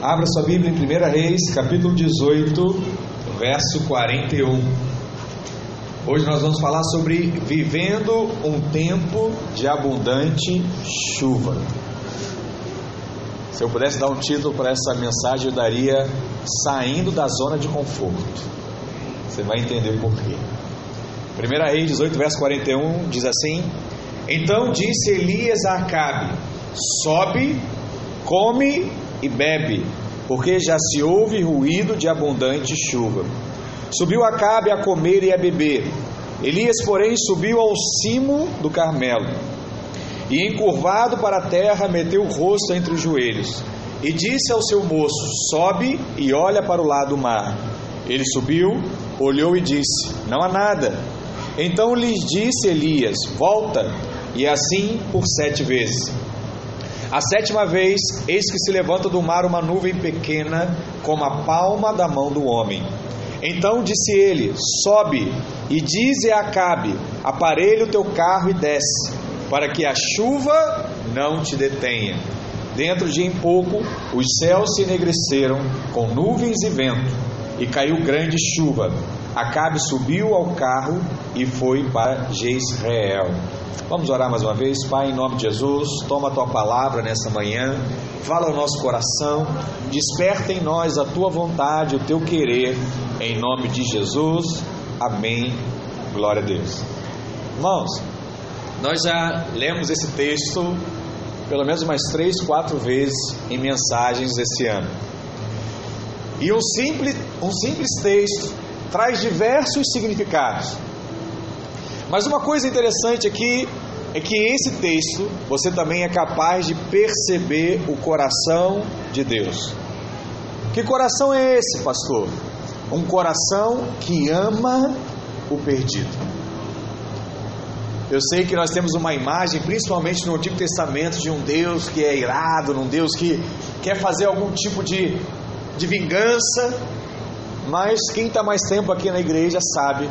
Abra sua Bíblia em 1 Reis, capítulo 18, verso 41. Hoje nós vamos falar sobre vivendo um tempo de abundante chuva. Se eu pudesse dar um título para essa mensagem, eu daria Saindo da Zona de Conforto. Você vai entender por quê. 1 Reis 18, verso 41 diz assim: Então disse Elias a Acabe: Sobe, come e bebe, porque já se ouve ruído de abundante chuva. Subiu Acabe a comer e a beber. Elias, porém, subiu ao cimo do Carmelo e, encurvado para a terra, meteu o rosto entre os joelhos e disse ao seu moço: Sobe e olha para o lado do mar. Ele subiu, olhou e disse: Não há nada. Então lhes disse Elias: Volta, e assim por sete vezes. A sétima vez, eis que se levanta do mar uma nuvem pequena, como a palma da mão do homem. Então disse ele: Sobe e dize a Acabe: Aparelha o teu carro e desce, para que a chuva não te detenha. Dentro de em pouco, os céus se enegreceram com nuvens e vento, e caiu grande chuva. Acabe subiu ao carro e foi para Jezreel. Vamos orar mais uma vez, Pai, em nome de Jesus. Toma a tua palavra nessa manhã, fala ao nosso coração, desperta em nós a tua vontade, o teu querer, em nome de Jesus. Amém. Glória a Deus. Irmãos, nós já lemos esse texto pelo menos umas três, quatro vezes em mensagens esse ano. E um simples, um simples texto traz diversos significados. Mas uma coisa interessante aqui é que esse texto você também é capaz de perceber o coração de Deus. Que coração é esse, pastor? Um coração que ama o perdido. Eu sei que nós temos uma imagem, principalmente no Antigo Testamento, de um Deus que é irado, um Deus que quer fazer algum tipo de, de vingança, mas quem está mais tempo aqui na igreja sabe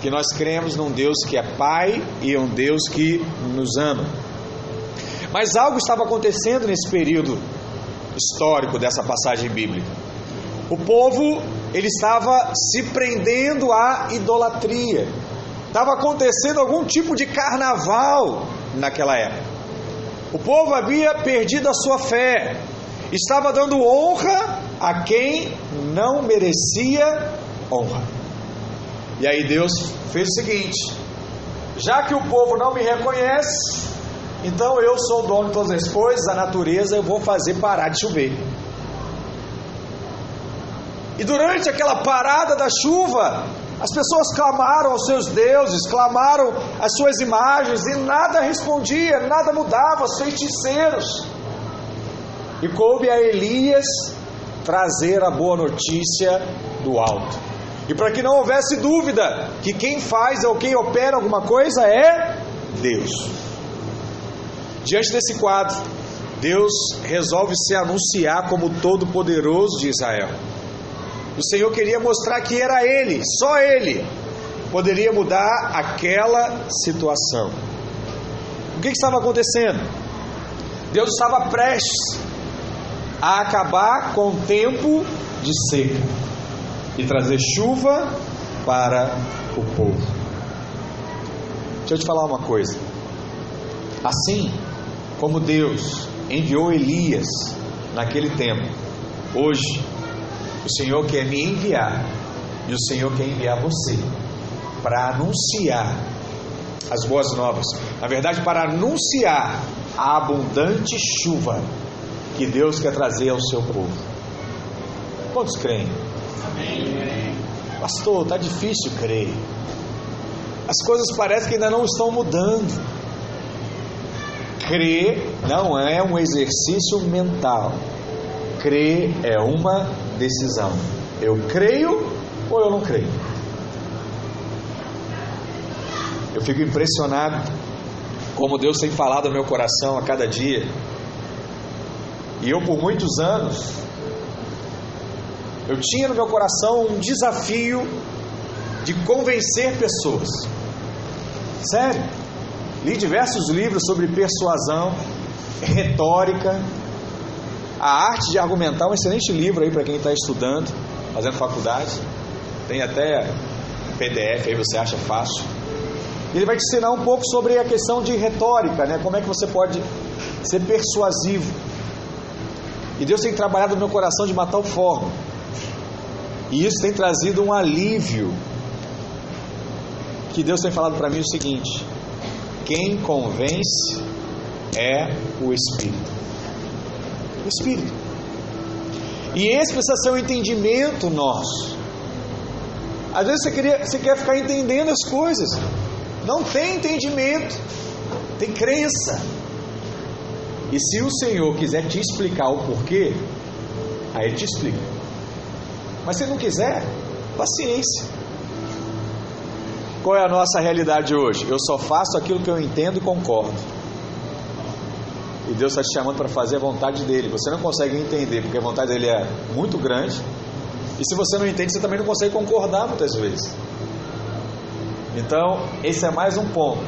que nós cremos num Deus que é Pai e um Deus que nos ama. Mas algo estava acontecendo nesse período histórico dessa passagem bíblica. O povo ele estava se prendendo à idolatria. Estava acontecendo algum tipo de carnaval naquela época. O povo havia perdido a sua fé. Estava dando honra a quem não merecia honra. E aí Deus fez o seguinte: já que o povo não me reconhece, então eu sou o dono de todas as coisas, a natureza, eu vou fazer parar de chover. E durante aquela parada da chuva, as pessoas clamaram aos seus deuses, clamaram às suas imagens e nada respondia, nada mudava, os feiticeiros. E coube a Elias trazer a boa notícia do alto. E para que não houvesse dúvida que quem faz ou quem opera alguma coisa é Deus. Diante desse quadro, Deus resolve se anunciar como Todo-Poderoso de Israel. O Senhor queria mostrar que era Ele, só Ele, poderia mudar aquela situação. O que, que estava acontecendo? Deus estava prestes a acabar com o tempo de seca e trazer chuva para o povo. Deixa eu te falar uma coisa. Assim como Deus enviou Elias naquele tempo, hoje o Senhor quer me enviar e o Senhor quer enviar você para anunciar as boas novas. Na verdade, para anunciar a abundante chuva que Deus quer trazer ao seu povo. Quantos creem? Pastor, está difícil crer. As coisas parecem que ainda não estão mudando. Crer não é um exercício mental. Crer é uma decisão. Eu creio ou eu não creio? Eu fico impressionado como Deus tem falado ao meu coração a cada dia. E eu, por muitos anos, eu tinha no meu coração um desafio de convencer pessoas. Sério. Li diversos livros sobre persuasão, retórica. A Arte de Argumentar, um excelente livro aí para quem está estudando, fazendo faculdade. Tem até PDF aí, você acha fácil. Ele vai te ensinar um pouco sobre a questão de retórica, né? Como é que você pode ser persuasivo. E Deus tem trabalhado no meu coração de uma tal forma. E isso tem trazido um alívio. Que Deus tem falado para mim o seguinte: quem convence é o Espírito. O Espírito. E esse precisa ser um entendimento nosso. Às vezes você, queria, você quer ficar entendendo as coisas. Não tem entendimento, tem crença. E se o Senhor quiser te explicar o porquê, aí Ele te explica. Mas se não quiser, paciência. Qual é a nossa realidade hoje? Eu só faço aquilo que eu entendo e concordo. E Deus está te chamando para fazer a vontade dele. Você não consegue entender, porque a vontade dele é muito grande. E se você não entende, você também não consegue concordar muitas vezes. Então, esse é mais um ponto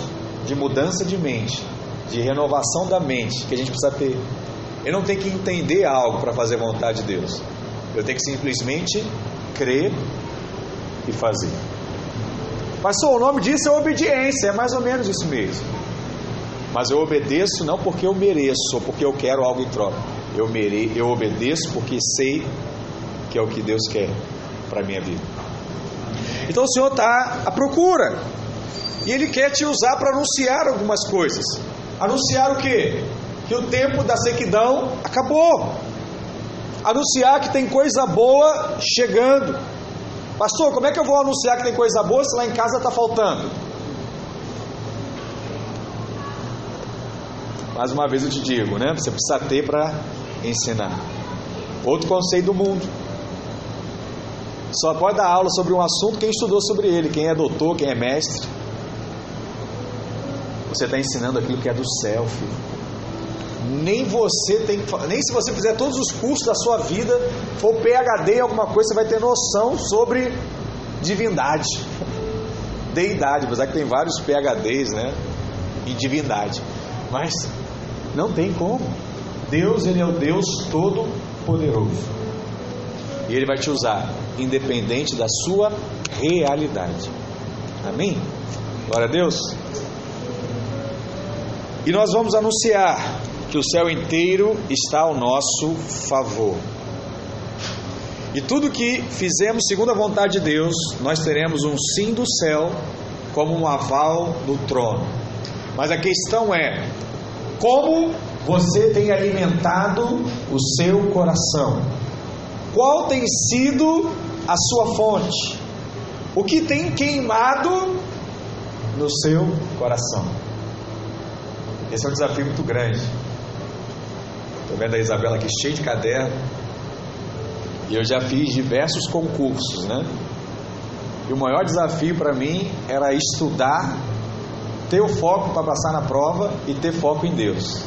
de mudança de mente, de renovação da mente que a gente precisa ter. Eu não tenho que entender algo para fazer a vontade de Deus. Eu tenho que simplesmente crer e fazer. Pastor, o nome disso é obediência, é mais ou menos isso mesmo. Mas eu obedeço não porque eu mereço ou porque eu quero algo em troca. Eu, mere... eu obedeço porque sei que é o que Deus quer para a minha vida. Então o Senhor está à procura. E Ele quer te usar para anunciar algumas coisas. Anunciar o quê? Que o tempo da sequidão acabou. Anunciar que tem coisa boa chegando. Pastor, como é que eu vou anunciar que tem coisa boa se lá em casa está faltando? Mais uma vez eu te digo, né? Você precisa ter para ensinar. Outro conceito do mundo. Só pode dar aula sobre um assunto quem estudou sobre ele, quem é doutor, quem é mestre. Você está ensinando aquilo que é do céu, filho. Nem você tem nem se você fizer todos os cursos da sua vida, for PhD em alguma coisa, você vai ter noção sobre divindade, deidade. Apesar que tem vários PhDs, né, em divindade, mas não tem como. Deus, ele é o Deus todo poderoso. E ele vai te usar independente da sua realidade. Amém? Glória a Deus. E nós vamos anunciar que o céu inteiro está ao nosso favor. E tudo que fizemos segundo a vontade de Deus, nós teremos um sim do céu como um aval do trono. Mas a questão é: como você tem alimentado o seu coração? Qual tem sido a sua fonte? O que tem queimado no seu coração? Esse é um desafio muito grande. Estou vendo a Isabela aqui cheia de caderno. E eu já fiz diversos concursos, né? E o maior desafio para mim era estudar, ter o foco para passar na prova e ter foco em Deus.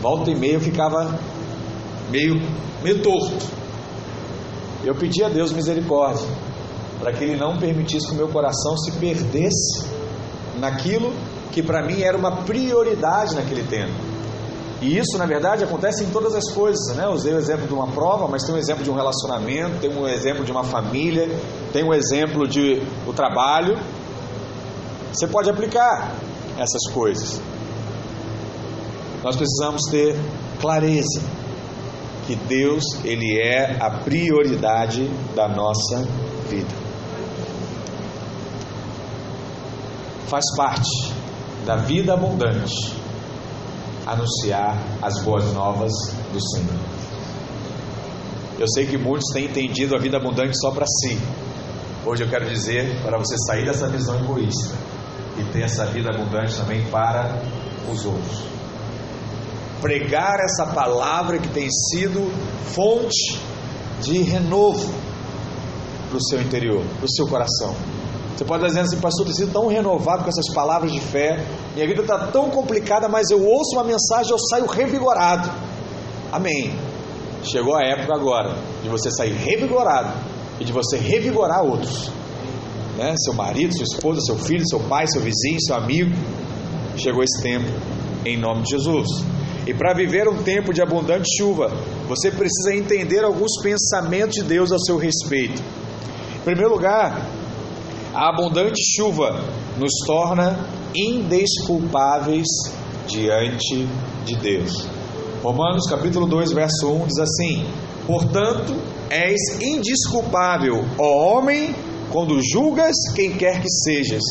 Volta e meia eu ficava meio, meio torto. Eu pedi a Deus misericórdia, para que Ele não permitisse que o meu coração se perdesse naquilo que para mim era uma prioridade naquele tempo. E isso, na verdade, acontece em todas as coisas, né? Usei o exemplo de uma prova, mas tem um exemplo de um relacionamento, tem um exemplo de uma família, tem um exemplo de o trabalho. Você pode aplicar essas coisas. Nós precisamos ter clareza que Deus ele é a prioridade da nossa vida. Faz parte da vida abundante anunciar as boas novas do Senhor. Eu sei que muitos têm entendido a vida abundante só para si. Hoje eu quero dizer para você sair dessa visão egoísta e ter essa vida abundante também para os outros. Pregar essa palavra que tem sido fonte de renovo para o seu interior, para o seu coração. Você pode estar dizendo assim, pastor, sido tão renovado com essas palavras de fé, minha vida está tão complicada, mas eu ouço uma mensagem, eu saio revigorado. Amém. Chegou a época agora de você sair revigorado e de você revigorar outros. Né? Seu marido, sua esposa, seu filho, seu pai, seu vizinho, seu amigo. Chegou esse tempo, em nome de Jesus. E para viver um tempo de abundante chuva, você precisa entender alguns pensamentos de Deus a seu respeito. Em primeiro lugar, a abundante chuva nos torna indesculpáveis diante de Deus. Romanos capítulo 2, verso 1 diz assim: Portanto, és indisculpável, ó homem, quando julgas quem quer que sejas,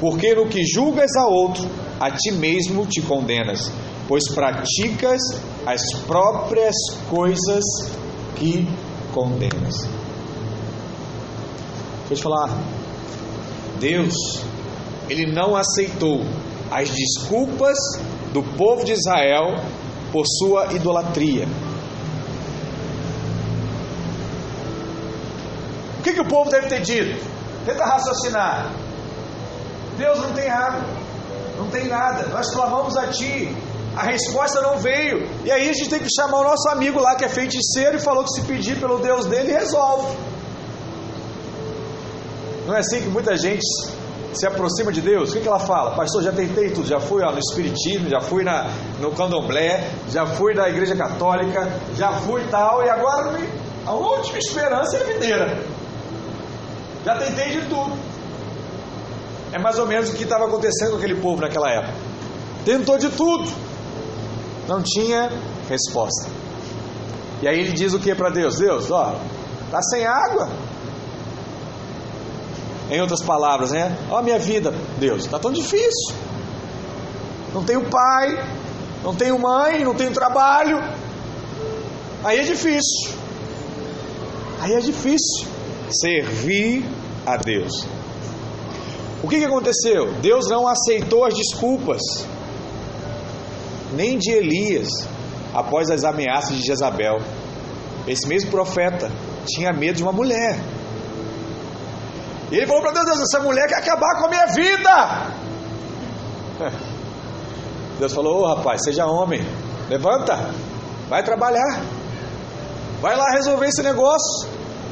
porque no que julgas a outro, a ti mesmo te condenas, pois praticas as próprias coisas que condenas. Deixa eu te falar, Deus, Ele não aceitou as desculpas do povo de Israel por sua idolatria. O que, que o povo deve ter dito? Tenta raciocinar. Deus não tem água, não tem nada. Nós clamamos a Ti, a resposta não veio. E aí a gente tem que chamar o nosso amigo lá que é feiticeiro e falou que se pedir pelo Deus dele, resolve. Não é assim que muita gente se aproxima de Deus? O que, que ela fala? Pastor, já tentei tudo, já fui ó, no Espiritismo, já fui na, no Candomblé, já fui na Igreja Católica, já fui tal, e agora a última esperança é a videira. Já tentei de tudo. É mais ou menos o que estava acontecendo com aquele povo naquela época. Tentou de tudo, não tinha resposta. E aí ele diz o que para Deus? Deus, ó, tá sem água. Em outras palavras, né? Ó, minha vida, Deus, está tão difícil. Não tenho pai, não tenho mãe, não tenho trabalho. Aí é difícil. Aí é difícil servir a Deus. O que, que aconteceu? Deus não aceitou as desculpas, nem de Elias, após as ameaças de Jezabel. Esse mesmo profeta tinha medo de uma mulher. E ele falou para Deus: Deus, essa mulher quer acabar com a minha vida. Deus falou: Ô oh, rapaz, seja homem, levanta, vai trabalhar, vai lá resolver esse negócio.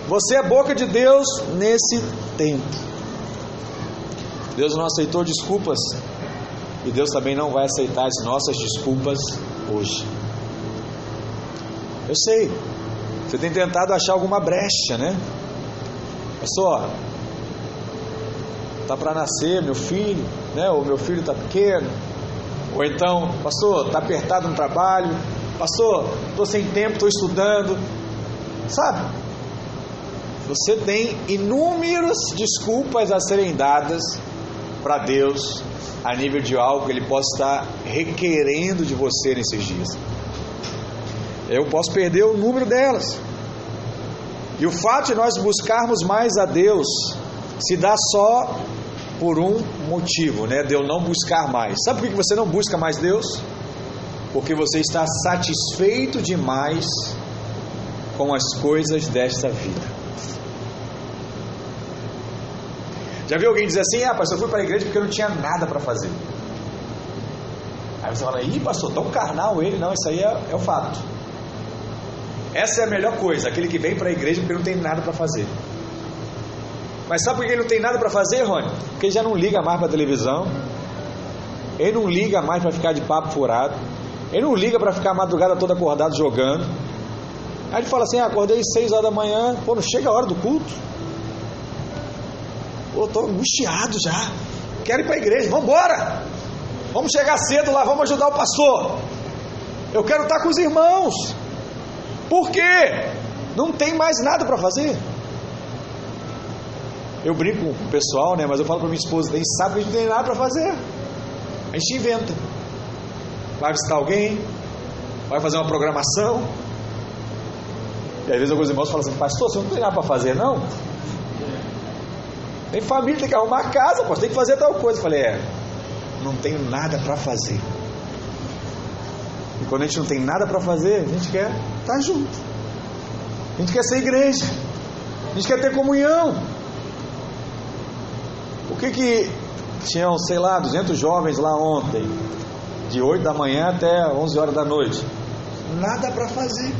Você é boca de Deus nesse tempo. Deus não aceitou desculpas e Deus também não vai aceitar as nossas desculpas hoje. Eu sei, você tem tentado achar alguma brecha, né? É só, tá para nascer meu filho, né? Ou meu filho está pequeno, ou então, pastor, está apertado no trabalho, pastor, estou sem tempo, estou estudando, sabe? Você tem inúmeras desculpas a serem dadas para Deus a nível de algo que Ele possa estar requerendo de você nesses dias. Eu posso perder o número delas. E o fato de nós buscarmos mais a Deus se dá só por um motivo, né? De eu não buscar mais. Sabe por que você não busca mais Deus? Porque você está satisfeito demais com as coisas desta vida. Já viu alguém dizer assim, ah, pastor, eu fui para a igreja porque eu não tinha nada para fazer. Aí você fala, ih, pastor, tão carnal ele. Não, isso aí é, é o fato. Essa é a melhor coisa, aquele que vem para a igreja porque não tem nada para fazer. Mas sabe por que ele não tem nada para fazer, Rony? Porque ele já não liga mais para a televisão. Ele não liga mais para ficar de papo furado. Ele não liga para ficar a madrugada toda acordado jogando. Aí ele fala assim: ah, acordei 6 horas da manhã, pô, não chega a hora do culto. Pô, estou angustiado já. Quero ir para a igreja, vamos embora. Vamos chegar cedo lá, vamos ajudar o pastor. Eu quero estar com os irmãos. Por quê? Não tem mais nada para fazer. Eu brinco com o pessoal, né? Mas eu falo para minha esposa, tem sábado a gente não tem nada para fazer. A gente inventa. Vai visitar alguém, vai fazer uma programação. E às vezes alguns irmãos falam assim, pastor, você não tem nada para fazer, não? Tem família, tem que arrumar a casa, pô, tem que fazer tal coisa. Eu falei, é, não tenho nada para fazer. E quando a gente não tem nada para fazer, a gente quer estar junto. A gente quer ser igreja. A gente quer ter comunhão. Que que tinham, sei lá, 200 jovens lá ontem, de 8 da manhã até 11 horas da noite? Nada para fazer.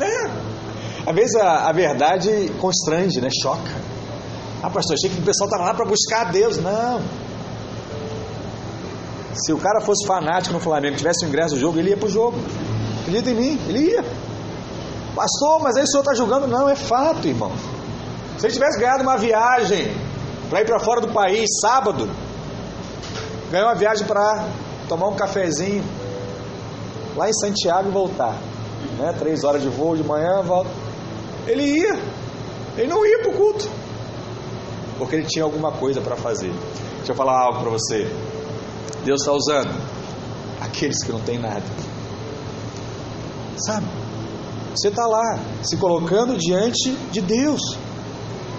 É, às vezes a, a verdade constrange, né? Choca. Ah, pastor, achei que o pessoal estava lá para buscar a Deus. Não. Se o cara fosse fanático no Flamengo, tivesse o ingresso do jogo, ele ia pro jogo. Acredita em mim, ele ia. Pastor, mas aí o senhor está julgando? Não, é fato, irmão. Se ele tivesse ganhado uma viagem para ir para fora do país, sábado, ganhou uma viagem para tomar um cafezinho lá em Santiago e voltar. Né? Três horas de voo de manhã, volta. Ele ia. Ele não ia para o culto. Porque ele tinha alguma coisa para fazer. Deixa eu falar algo para você. Deus está usando aqueles que não têm nada. Sabe? Você está lá, se colocando diante de Deus.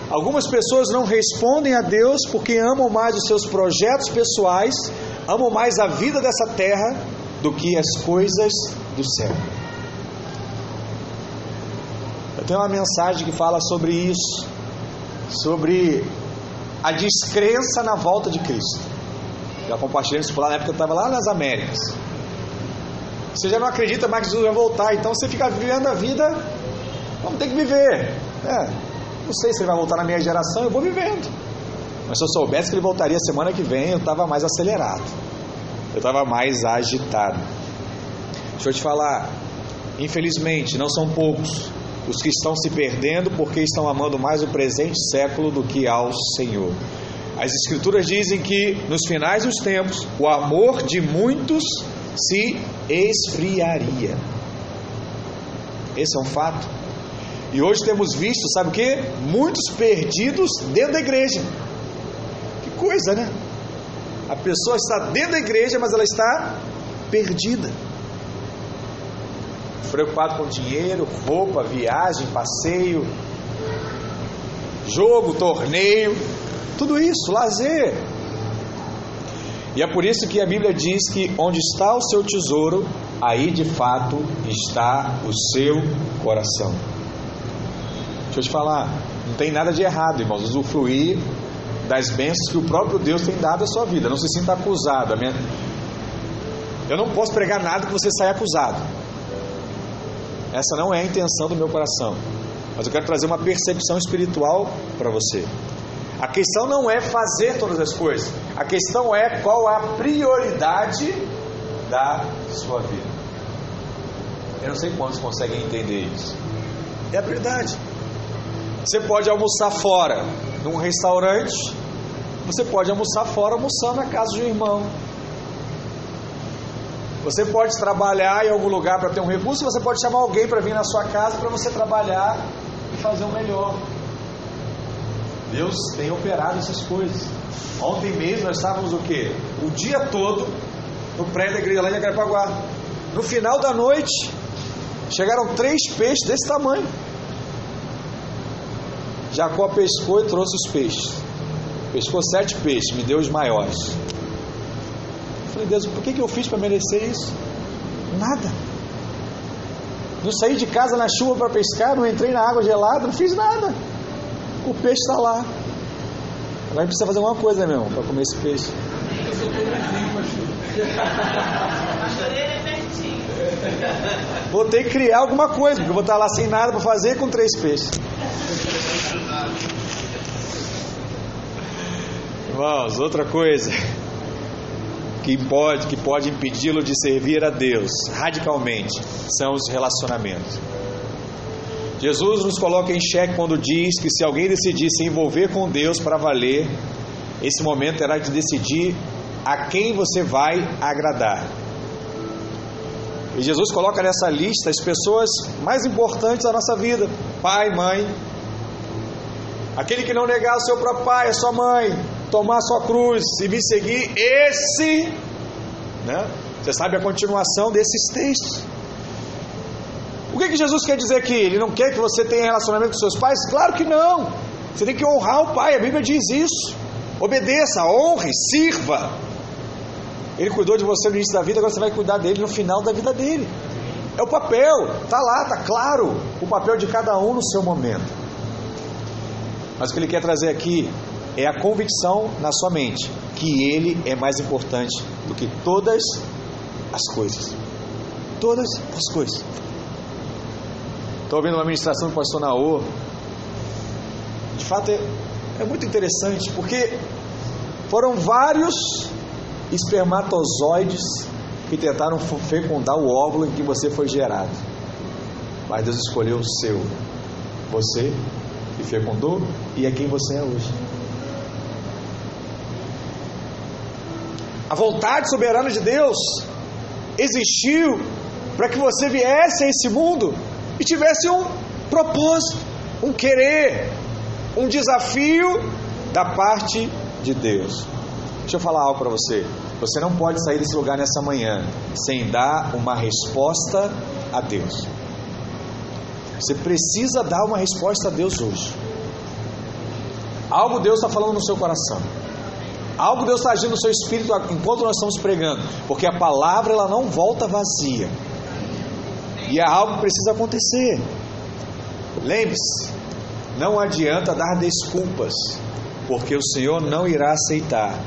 Algumas pessoas não respondem a Deus porque amam mais os seus projetos pessoais, amam mais a vida dessa terra do que as coisas do céu. Eu tenho uma mensagem que fala sobre isso, sobre a descrença na volta de Cristo. Já compartilhei isso lá na época que eu estava lá nas Américas. Você já não acredita mais que Jesus vai voltar, então você fica vivendo a vida, vamos ter que viver. É, não sei se ele vai voltar na minha geração, eu vou vivendo. Mas se eu soubesse que ele voltaria semana que vem, eu estava mais acelerado. Eu estava mais agitado. Deixa eu te falar, infelizmente, não são poucos os que estão se perdendo porque estão amando mais o presente século do que ao Senhor. As Escrituras dizem que nos finais dos tempos o amor de muitos se esfriaria. Esse é um fato. E hoje temos visto, sabe o que? Muitos perdidos dentro da igreja. Que coisa, né? A pessoa está dentro da igreja, mas ela está perdida. Preocupado com dinheiro, roupa, viagem, passeio, jogo, torneio, tudo isso, lazer. E é por isso que a Bíblia diz que onde está o seu tesouro, aí de fato está o seu coração. Deixa eu te falar, não tem nada de errado, irmãos, usufruir das bênçãos que o próprio Deus tem dado à sua vida. Não se sinta acusado. Minha... Eu não posso pregar nada que você saia acusado. Essa não é a intenção do meu coração. Mas eu quero trazer uma percepção espiritual para você. A questão não é fazer todas as coisas. A questão é qual a prioridade da sua vida. Eu não sei quantos conseguem entender isso. É a prioridade. Você pode almoçar fora, num restaurante. Você pode almoçar fora, almoçando na casa de um irmão. Você pode trabalhar em algum lugar para ter um recurso. Você pode chamar alguém para vir na sua casa para você trabalhar e fazer o melhor. Deus tem operado essas coisas. Ontem mesmo nós estávamos o quê? O dia todo no prédio da igreja lá em Acarapaguá. No final da noite, chegaram três peixes desse tamanho. Jacó pescou e trouxe os peixes. Pescou sete peixes, me deu os maiores. Eu falei, Deus, por que, que eu fiz para merecer isso? Nada. Não saí de casa na chuva para pescar, não entrei na água gelada, não fiz nada. O peixe está lá. Agora a gente precisa fazer uma coisa, meu irmão, para comer esse peixe. Vou ter que criar alguma coisa, porque eu vou estar lá sem nada para fazer com três peixes. Irmãos, outra coisa que pode, que pode impedi-lo de servir a Deus radicalmente são os relacionamentos. Jesus nos coloca em xeque quando diz que se alguém decidir se envolver com Deus para valer, esse momento terá de decidir a quem você vai agradar. E Jesus coloca nessa lista as pessoas mais importantes da nossa vida: pai, mãe. Aquele que não negar o seu próprio pai, a sua mãe, tomar a sua cruz e me seguir, esse, né? Você sabe a continuação desses textos. O que, que Jesus quer dizer aqui? Ele não quer que você tenha relacionamento com seus pais? Claro que não. Você tem que honrar o pai, a Bíblia diz isso. Obedeça, honre, sirva. Ele cuidou de você no início da vida, agora você vai cuidar dele no final da vida dele. É o papel, tá lá, tá claro, o papel de cada um no seu momento. Mas o que ele quer trazer aqui é a convicção na sua mente que ele é mais importante do que todas as coisas. Todas as coisas. Estou ouvindo uma ministração do pastor Naô. De fato, é, é muito interessante, porque foram vários espermatozoides que tentaram fecundar o óvulo em que você foi gerado. Mas Deus escolheu o seu. Você que fecundou e é quem você é hoje. A vontade soberana de Deus existiu para que você viesse a esse mundo e tivesse um propósito, um querer, um desafio da parte de Deus. Deixa eu falar algo para você. Você não pode sair desse lugar nessa manhã sem dar uma resposta a Deus. Você precisa dar uma resposta a Deus hoje. Algo Deus está falando no seu coração. Algo Deus está agindo no seu espírito enquanto nós estamos pregando. Porque a palavra ela não volta vazia. E é algo que precisa acontecer. Lembre-se, não adianta dar desculpas, porque o Senhor não irá aceitar,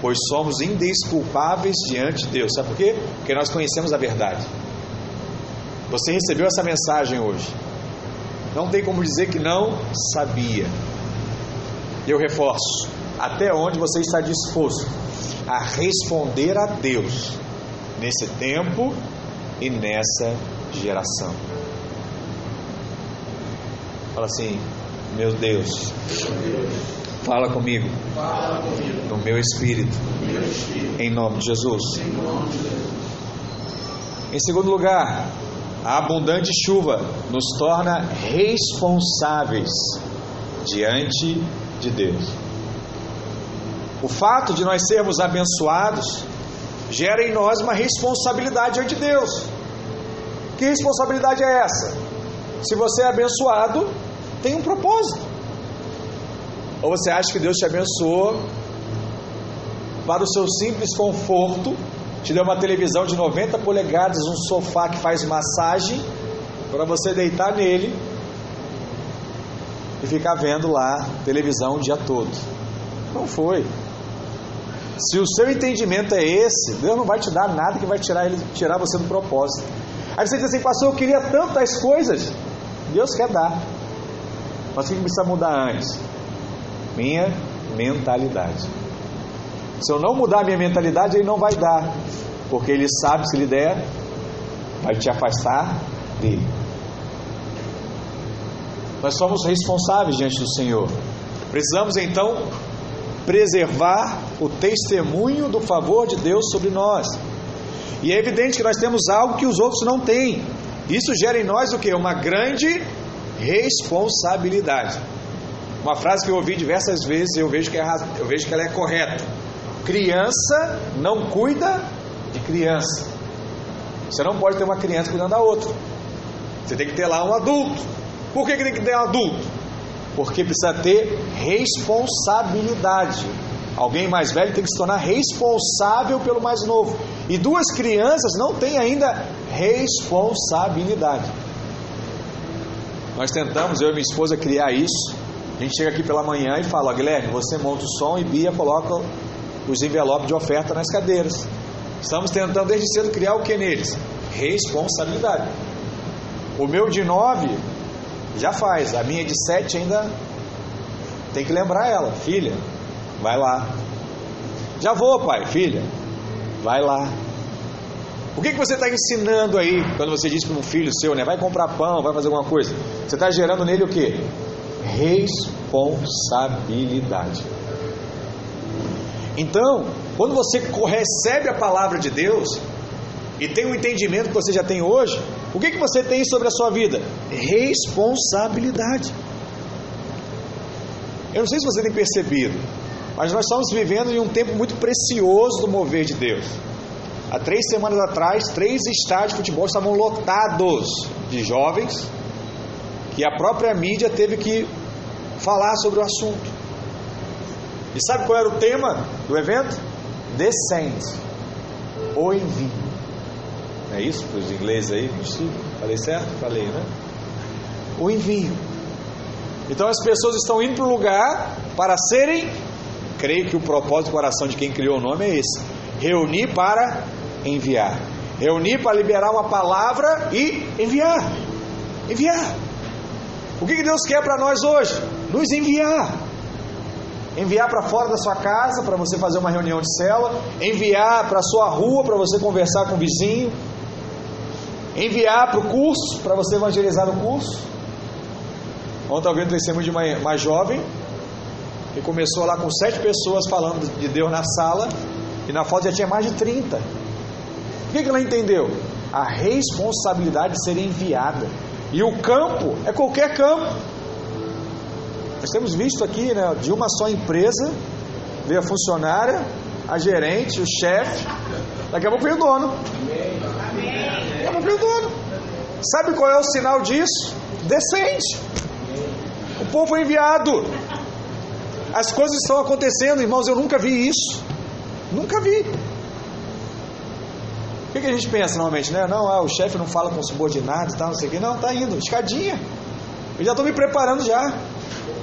pois somos indesculpáveis diante de Deus. Sabe por quê? Porque nós conhecemos a verdade. Você recebeu essa mensagem hoje. Não tem como dizer que não sabia. Eu reforço: até onde você está disposto a responder a Deus nesse tempo e nessa geração. Fala assim, meu Deus, fala comigo, no meu espírito, em nome de Jesus. Em segundo lugar, a abundante chuva nos torna responsáveis diante de Deus. O fato de nós sermos abençoados gera em nós uma responsabilidade diante de Deus. Que responsabilidade é essa? Se você é abençoado, tem um propósito. Ou você acha que Deus te abençoou para o seu simples conforto, te deu uma televisão de 90 polegadas, um sofá que faz massagem, para você deitar nele e ficar vendo lá televisão o dia todo. Não foi. Se o seu entendimento é esse, Deus não vai te dar nada que vai tirar, ele, tirar você do propósito. Aí você diz assim, pastor, eu queria tantas coisas. Deus quer dar. Mas o que precisa mudar antes? Minha mentalidade. Se eu não mudar a minha mentalidade, ele não vai dar. Porque ele sabe, se ele der, vai te afastar dele. Nós somos responsáveis diante do Senhor. Precisamos então preservar o testemunho do favor de Deus sobre nós. E é evidente que nós temos algo que os outros não têm. Isso gera em nós o que? Uma grande responsabilidade. Uma frase que eu ouvi diversas vezes, eu vejo que, é, eu vejo que ela é correta. Criança não cuida criança. Você não pode ter uma criança cuidando da outra. Você tem que ter lá um adulto. Por que, que tem que ter um adulto? Porque precisa ter responsabilidade. Alguém mais velho tem que se tornar responsável pelo mais novo. E duas crianças não têm ainda responsabilidade. Nós tentamos, eu e minha esposa, criar isso. A gente chega aqui pela manhã e fala: Guilherme, você monta o som e Bia coloca os envelopes de oferta nas cadeiras. Estamos tentando desde cedo criar o que neles? Responsabilidade. O meu de nove já faz, a minha de sete ainda tem que lembrar ela, filha, vai lá. Já vou, pai, filha, vai lá. O que, que você está ensinando aí quando você diz para um filho seu, né? Vai comprar pão, vai fazer alguma coisa? Você está gerando nele o que? Responsabilidade. Então, quando você recebe a palavra de Deus e tem o entendimento que você já tem hoje, o que, que você tem sobre a sua vida? Responsabilidade. Eu não sei se você tem percebido, mas nós estamos vivendo em um tempo muito precioso do mover de Deus. Há três semanas atrás, três estádios de futebol estavam lotados de jovens que a própria mídia teve que falar sobre o assunto. E sabe qual era o tema do evento? Descend, o envio. É isso para os ingleses aí? Falei certo? Falei, né? O envio. Então as pessoas estão indo para o lugar para serem, creio que o propósito do coração de quem criou o nome é esse: reunir para enviar. Reunir para liberar uma palavra e enviar. Enviar. O que Deus quer para nós hoje? Nos enviar. Enviar para fora da sua casa para você fazer uma reunião de célula, enviar para a sua rua para você conversar com o vizinho, enviar para o curso para você evangelizar no curso. Ontem alguém testemunho de uma, uma jovem que começou lá com sete pessoas falando de Deus na sala e na foto já tinha mais de 30. O que, que ela entendeu? A responsabilidade de ser enviada. E o campo é qualquer campo. Nós temos visto aqui, né, de uma só empresa, veio a funcionária, a gerente, o chefe, daqui a pouco veio o dono. Daqui a pouco veio o dono. Sabe qual é o sinal disso? Descende. O povo foi enviado. As coisas estão acontecendo, irmãos, eu nunca vi isso. Nunca vi. O que, que a gente pensa normalmente, né? Não, ah, o chefe não fala com o subordinado e tal, não sei o que. Não, tá indo, escadinha. Eu já estou me preparando já.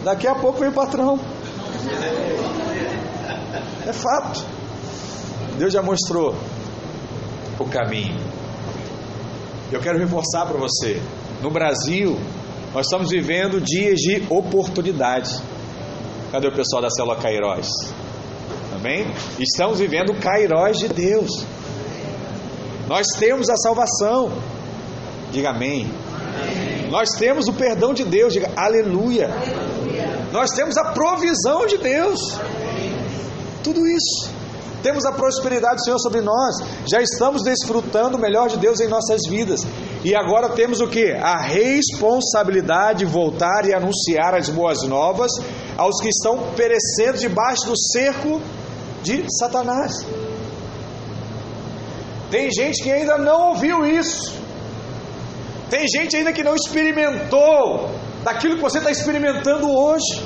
Daqui a pouco vem o patrão. É fato. Deus já mostrou o caminho. Eu quero reforçar para você. No Brasil, nós estamos vivendo dias de oportunidade. Cadê o pessoal da célula Cairós? Amém? Estamos vivendo o de Deus. Nós temos a salvação. Diga amém. amém. Nós temos o perdão de Deus. Diga aleluia. aleluia. Nós temos a provisão de Deus. Tudo isso. Temos a prosperidade do Senhor sobre nós. Já estamos desfrutando o melhor de Deus em nossas vidas. E agora temos o que? A responsabilidade de voltar e anunciar as boas novas aos que estão perecendo debaixo do cerco de Satanás. Tem gente que ainda não ouviu isso. Tem gente ainda que não experimentou daquilo que você está experimentando hoje.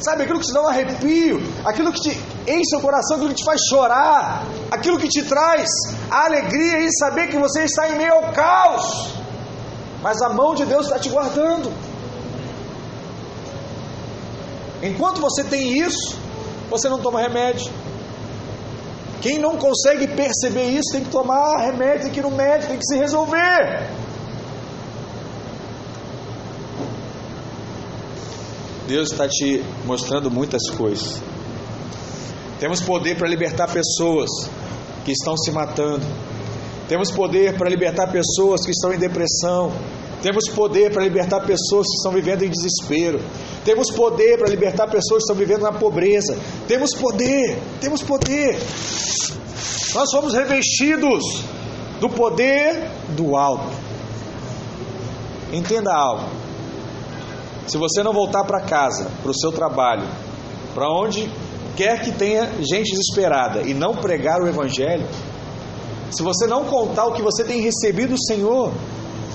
Sabe, aquilo que te dá um arrepio, aquilo que te enche o coração, aquilo que te faz chorar, aquilo que te traz a alegria em saber que você está em meio ao caos, mas a mão de Deus está te guardando. Enquanto você tem isso, você não toma remédio. Quem não consegue perceber isso tem que tomar remédio, tem que ir no médico, tem que se resolver. Deus está te mostrando muitas coisas. Temos poder para libertar pessoas que estão se matando. Temos poder para libertar pessoas que estão em depressão. Temos poder para libertar pessoas que estão vivendo em desespero. Temos poder para libertar pessoas que estão vivendo na pobreza. Temos poder, temos poder. Nós somos revestidos do poder do alto. Entenda algo. Se você não voltar para casa, para o seu trabalho, para onde quer que tenha gente desesperada e não pregar o Evangelho, se você não contar o que você tem recebido do Senhor,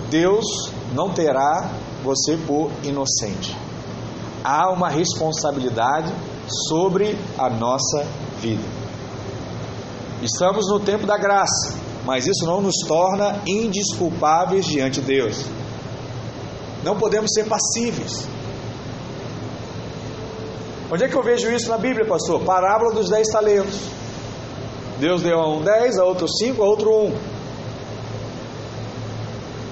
Deus não terá você por inocente. Há uma responsabilidade sobre a nossa vida. Estamos no tempo da graça, mas isso não nos torna indisculpáveis diante de Deus. Não podemos ser passíveis. Onde é que eu vejo isso na Bíblia, pastor? Parábola dos dez talentos. Deus deu a um dez, a outro cinco, a outro um.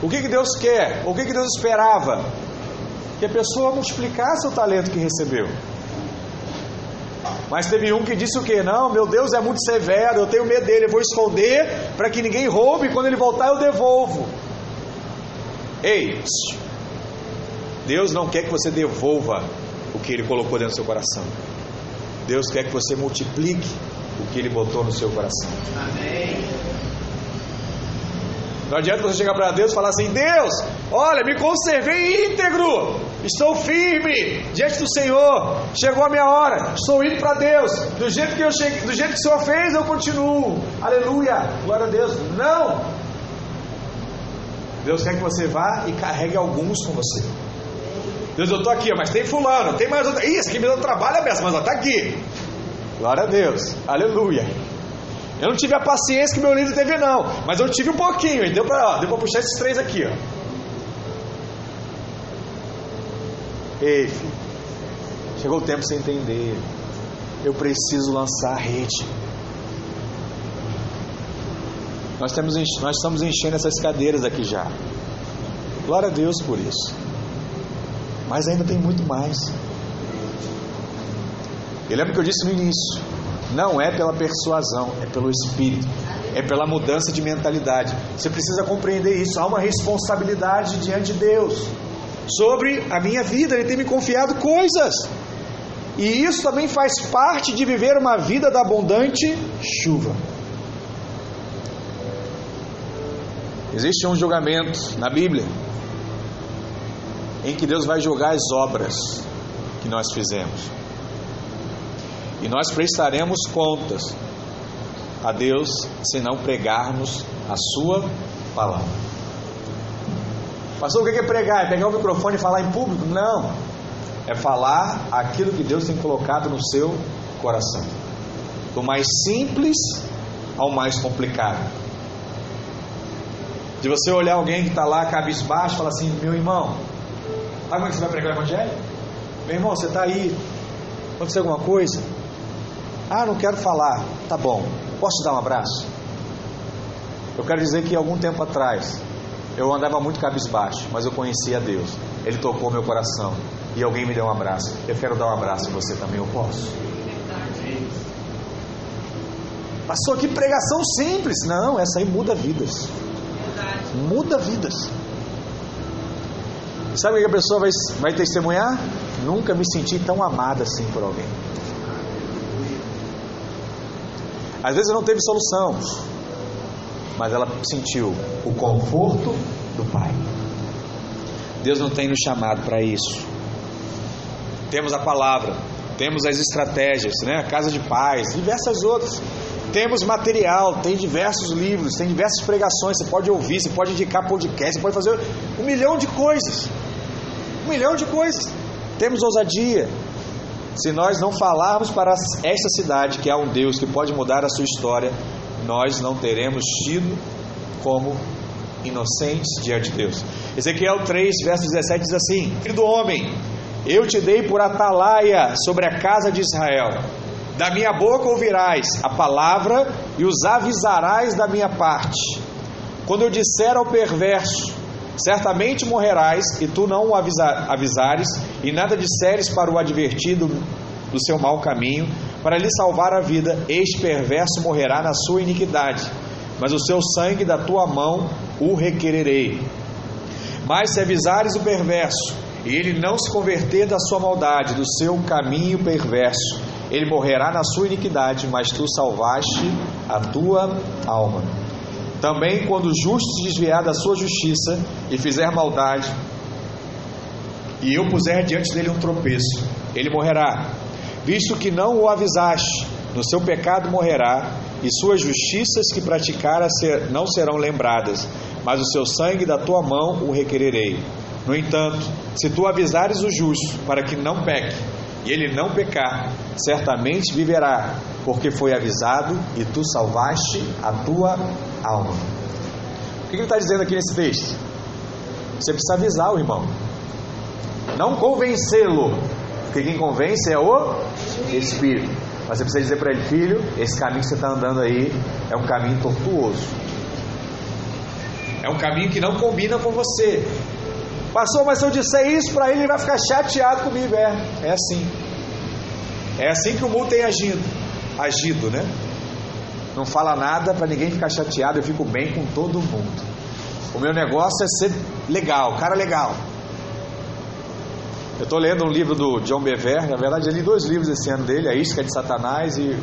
O que, que Deus quer? O que, que Deus esperava? Que a pessoa multiplicasse o talento que recebeu. Mas teve um que disse o que? Não, meu Deus é muito severo, eu tenho medo dele, eu vou esconder para que ninguém roube, e quando ele voltar eu devolvo. Ei, Deus não quer que você devolva o que ele colocou dentro do seu coração. Deus quer que você multiplique o que ele botou no seu coração. Amém. Não adianta você chegar para Deus e falar assim: Deus, olha, me conservei íntegro, estou firme diante do Senhor. Chegou a minha hora, estou indo para Deus. Do jeito que eu cheguei, do jeito que o Senhor fez, eu continuo. Aleluia, glória a Deus. Não. Deus quer que você vá e carregue alguns com você. Deus, eu estou aqui, mas tem fulano, tem mais outra. Ih, esse aqui me deu trabalho, aberto, mas está aqui. Glória a Deus, aleluia. Eu não tive a paciência que meu líder teve, não. Mas eu tive um pouquinho, deu para puxar esses três aqui, ó. Ei, filho. Chegou o tempo de entender. Eu preciso lançar a rede. Nós, temos, nós estamos enchendo essas cadeiras aqui já. Glória a Deus por isso. Mas ainda tem muito mais. E lembra que eu disse no início: não é pela persuasão, é pelo Espírito, é pela mudança de mentalidade. Você precisa compreender isso. Há uma responsabilidade diante de Deus sobre a minha vida. Ele tem me confiado coisas. E isso também faz parte de viver uma vida da abundante chuva. Existe um julgamento na Bíblia em que Deus vai julgar as obras que nós fizemos. E nós prestaremos contas a Deus se não pregarmos a Sua palavra. Pastor, o que é pregar? É pegar o microfone e falar em público? Não. É falar aquilo que Deus tem colocado no seu coração. Do mais simples ao mais complicado. De você olhar alguém que está lá cabisbaixo e falar assim: meu irmão, sabe é você vai pregar o Evangelho? Meu irmão, você está aí, aconteceu alguma coisa? Ah, não quero falar. Tá bom, posso te dar um abraço? Eu quero dizer que algum tempo atrás eu andava muito cabisbaixo, mas eu conhecia Deus. Ele tocou meu coração e alguém me deu um abraço. Eu quero dar um abraço em você também, eu posso? Passou aqui pregação simples. Não, essa aí muda vidas. Muda vidas. Sabe o que a pessoa vai, vai testemunhar? Nunca me senti tão amada assim por alguém. Às vezes não teve solução, mas ela sentiu o conforto do Pai. Deus não tem nos chamado para isso. Temos a palavra, temos as estratégias, né? A casa de paz, diversas outras. Temos material, tem diversos livros, tem diversas pregações, você pode ouvir, você pode indicar podcast, você pode fazer um milhão de coisas. Um milhão de coisas. Temos ousadia. Se nós não falarmos para esta cidade que há um Deus que pode mudar a sua história, nós não teremos tido como inocentes diante de Deus. Ezequiel 3, verso 17 diz assim: Filho do homem, eu te dei por atalaia sobre a casa de Israel. Da minha boca ouvirás a palavra e os avisarás da minha parte. Quando eu disser ao perverso, certamente morrerás, e tu não o avisares, e nada disseres para o advertido do seu mau caminho, para lhe salvar a vida, este perverso morrerá na sua iniquidade, mas o seu sangue da tua mão o requererei. Mas se avisares o perverso, e ele não se converter da sua maldade, do seu caminho perverso, ele morrerá na sua iniquidade, mas tu salvaste a tua alma. Também quando o justo se desviar da sua justiça e fizer maldade, e eu puser diante dele um tropeço, ele morrerá, visto que não o avisaste, no seu pecado morrerá, e suas justiças que praticara não serão lembradas, mas o seu sangue da tua mão o requererei. No entanto, se tu avisares o justo para que não peque, e ele não pecar, certamente viverá, porque foi avisado e tu salvaste a tua alma. O que ele está dizendo aqui nesse texto? Você precisa avisar o irmão, não convencê-lo, porque quem convence é o Espírito. Mas você precisa dizer para ele, filho, esse caminho que você está andando aí é um caminho tortuoso. É um caminho que não combina com você. Pastor, mas se eu disser isso para ele, ele vai ficar chateado comigo. É, é assim. É assim que o mundo tem agido. Agido, né? Não fala nada para ninguém ficar chateado, eu fico bem com todo mundo. O meu negócio é ser legal, cara legal. Eu estou lendo um livro do John Bever, na verdade eu li dois livros esse ano dele, A Isca de Satanás e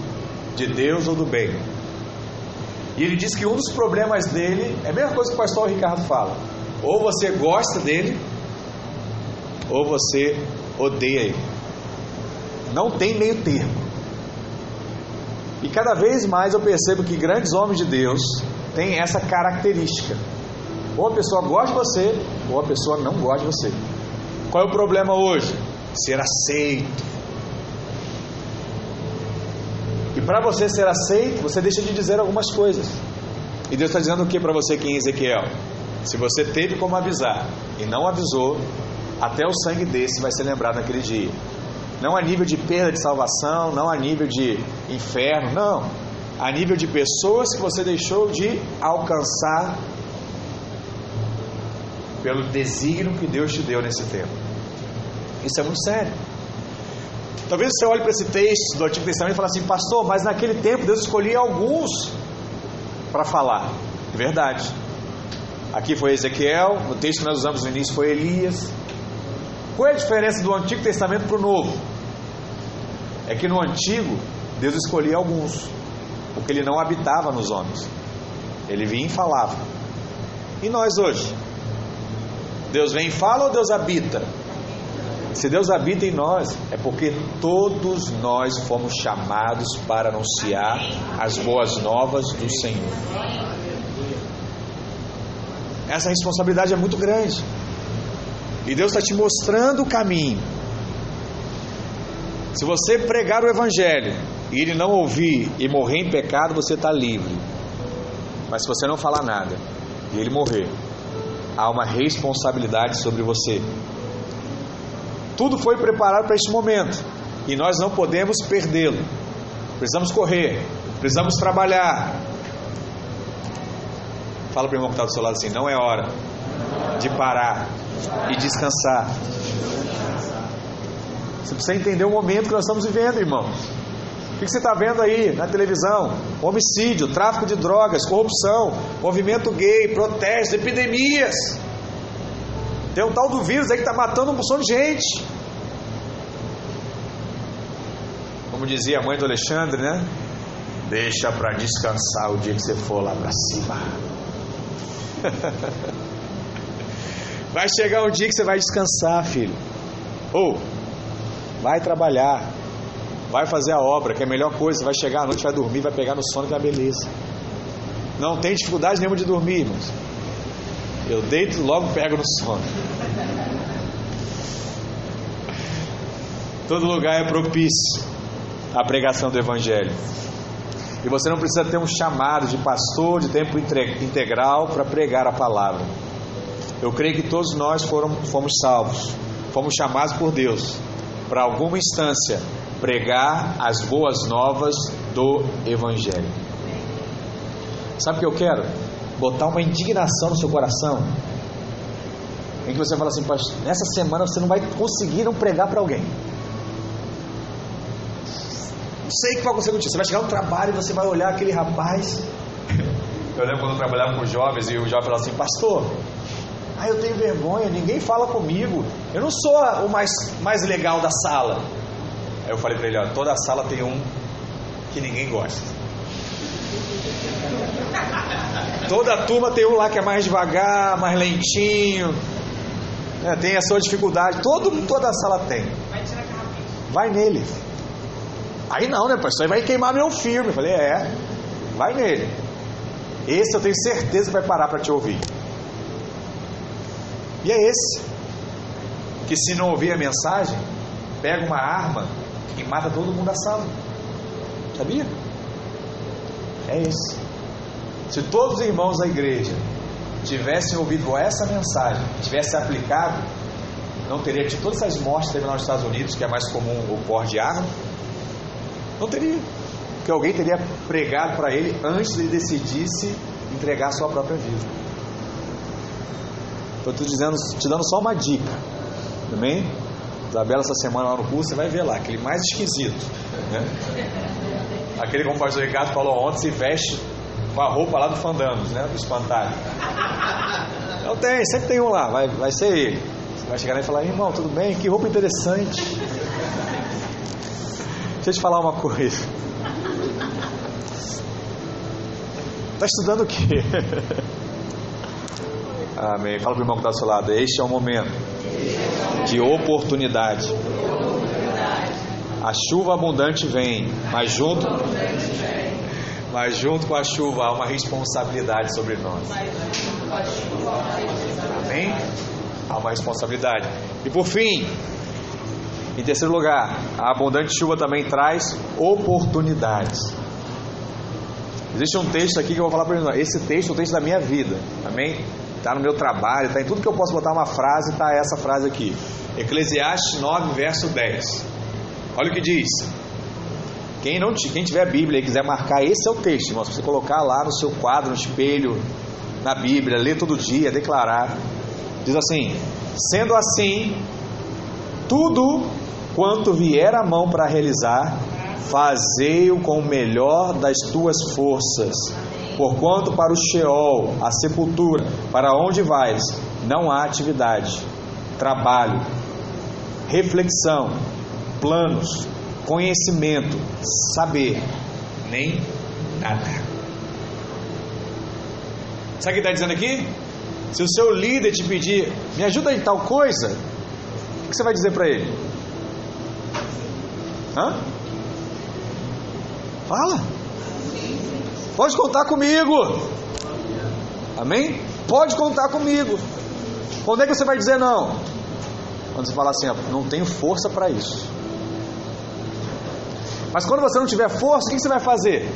De Deus ou do Bem. E ele diz que um dos problemas dele é a mesma coisa que o pastor Ricardo fala. Ou você gosta dele, ou você odeia ele. Não tem meio termo. E cada vez mais eu percebo que grandes homens de Deus têm essa característica. Ou a pessoa gosta de você, ou a pessoa não gosta de você. Qual é o problema hoje? Ser aceito. E para você ser aceito, você deixa de dizer algumas coisas. E Deus está dizendo o que para você aqui em Ezequiel? Se você teve como avisar e não avisou, até o sangue desse vai ser lembrado naquele dia. Não a nível de perda de salvação, não a nível de inferno, não. A nível de pessoas que você deixou de alcançar pelo desígnio que Deus te deu nesse tempo. Isso é muito sério. Talvez você olhe para esse texto do Antigo Testamento e fale assim, pastor, mas naquele tempo Deus escolhia alguns para falar. Verdade. Aqui foi Ezequiel, no texto que nós usamos no início foi Elias. Qual é a diferença do Antigo Testamento para o Novo? É que no Antigo, Deus escolhia alguns, porque Ele não habitava nos homens. Ele vinha e falava. E nós hoje? Deus vem e fala ou Deus habita? Se Deus habita em nós, é porque todos nós fomos chamados para anunciar as boas novas do Senhor. Essa responsabilidade é muito grande. E Deus está te mostrando o caminho. Se você pregar o Evangelho e ele não ouvir e morrer em pecado, você está livre. Mas se você não falar nada e ele morrer, há uma responsabilidade sobre você. Tudo foi preparado para este momento e nós não podemos perdê-lo. Precisamos correr, precisamos trabalhar. Fala para o irmão que está do seu lado assim: não é hora de parar e descansar. Você precisa entender o momento que nós estamos vivendo, irmão. O que você está vendo aí na televisão? Homicídio, tráfico de drogas, corrupção, movimento gay, protestos, epidemias. Tem um tal do vírus aí que está matando um montão de gente. Como dizia a mãe do Alexandre, né? Deixa para descansar o dia que você for lá para cima. Vai chegar um dia que você vai descansar, filho. Ou vai trabalhar, vai fazer a obra, que é a melhor coisa. Vai chegar à noite, vai dormir, vai pegar no sono, que é uma beleza. Não tem dificuldade nenhuma de dormir, irmãos. Eu deito e logo pego no sono. Todo lugar é propício à pregação do Evangelho. E você não precisa ter um chamado de pastor de tempo integral para pregar a palavra. Eu creio que todos nós foram, fomos salvos, fomos chamados por Deus para alguma instância pregar as boas novas do Evangelho. Sabe o que eu quero? Botar uma indignação no seu coração. Em que você fala assim, nessa semana você não vai conseguir não pregar para alguém. Sei o que vai acontecer contigo. Você vai chegar no trabalho e você vai olhar aquele rapaz. Eu lembro quando eu trabalhava com jovens e o jovem falava assim, pastor, ah, eu tenho vergonha, ninguém fala comigo. Eu não sou o mais, mais legal da sala. Aí eu falei para ele: ó, toda sala tem um que ninguém gosta. Toda turma tem um lá que é mais devagar, mais lentinho, né, tem a sua dificuldade. Todo, toda sala tem. Vai nele. Aí não, né, pastor? Aí vai queimar meu filme. Eu falei: é, vai nele. Esse eu tenho certeza que vai parar para te ouvir. E é esse que, se não ouvir a mensagem, pega uma arma e mata todo mundo da sala. Sabia? É esse. Se todos os irmãos da igreja tivessem ouvido essa mensagem, tivessem aplicado, não teria tido todas essas mortes que teve nos Estados Unidos, que é mais comum o porte de arma. Não teria. Porque alguém teria pregado para ele antes de ele decidisse entregar a sua própria vida. Estou te dizendo, te dando só uma dica. Amém? Isabela, essa semana lá no curso, você vai ver lá, aquele mais esquisito. Né? Aquele, como o pastor Ricardo falou ontem, se veste com a roupa lá do Fandangos, né? Do espantalho. Não tem, sempre tem um lá, vai, vai ser ele. Você vai chegar lá e falar, irmão, tudo bem? Que roupa interessante. Deixa eu te falar uma coisa. Está estudando o quê? Amém. Fala para o irmão que está ao seu lado. Este é o momento de oportunidade. A chuva abundante vem, mas junto, mas junto com a chuva há uma responsabilidade sobre nós. Amém? Há uma responsabilidade. E por fim, em terceiro lugar, a abundante chuva também traz oportunidades. Existe um texto aqui que eu vou falar para vocês. Esse texto é o texto da minha vida. Amém? está no meu trabalho, está em tudo que eu posso botar uma frase, está essa frase aqui. Eclesiastes 9, verso 10. Olha o que diz. Quem não quem tiver a Bíblia e quiser marcar, esse é o texto, irmão. Se você colocar lá no seu quadro, no espelho, na Bíblia, ler todo dia, declarar. Diz assim: sendo assim, tudo quanto vier a mão para realizar, fazei-o com o melhor das tuas forças. Porquanto para o Sheol, a sepultura, para onde vais, não há atividade, trabalho, reflexão, planos, conhecimento, saber, nem nada. Sabe o que está dizendo aqui? Se o seu líder te pedir, me ajuda em tal coisa, o que você vai dizer para ele? Hã? Fala. Pode contar comigo. Amém? Pode contar comigo. Quando é que você vai dizer não? Quando você falar assim, ó, não tenho força para isso. Mas quando você não tiver força, o que você vai fazer?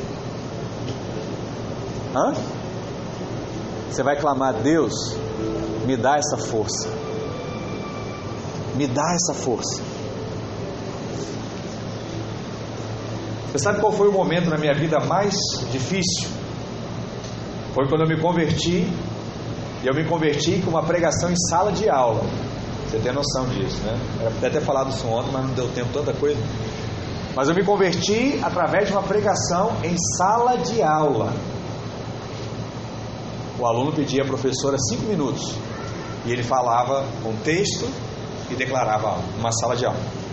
Hã? Você vai clamar Deus, me dá essa força. Me dá essa força. Você sabe qual foi o momento na minha vida mais difícil? Foi quando eu me converti, e eu me converti com uma pregação em sala de aula. Você tem noção disso, né? Eu até ter falado isso ontem, mas não deu tempo, tanta coisa. Mas eu me converti através de uma pregação em sala de aula. O aluno pedia à professora cinco minutos e ele falava um texto e declarava uma sala de aula.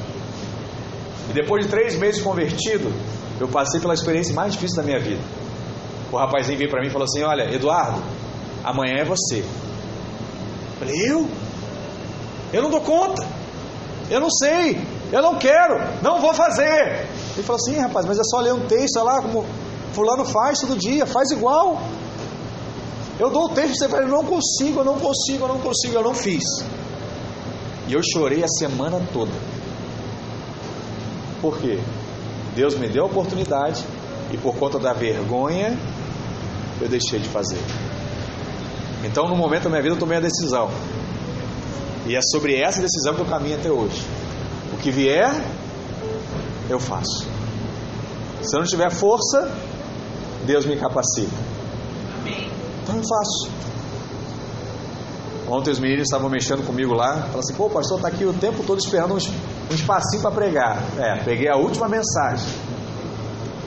E depois de três meses convertido, eu passei pela experiência mais difícil da minha vida. O rapazinho veio para mim e falou assim: Olha, Eduardo, amanhã é você. Eu falei: Eu? Eu não dou conta. Eu não sei. Eu não quero. Não vou fazer. Ele falou assim: Rapaz, mas é só ler um texto, olha lá como Fulano faz todo dia, faz igual. Eu dou o texto, você fala, eu não consigo, eu não consigo, eu não consigo, eu não fiz. E eu chorei a semana toda. Por quê? Deus me deu a oportunidade e por conta da vergonha eu deixei de fazer. Então, no momento da minha vida, eu tomei a decisão. E é sobre essa decisão que eu caminho até hoje. O que vier, eu faço. Se eu não tiver força, Deus me capacita. Então eu faço. Ontem os meninos estavam mexendo comigo lá, falaram assim, pô, pastor está aqui o tempo todo esperando um, espacinho para pregar. É, peguei a última mensagem.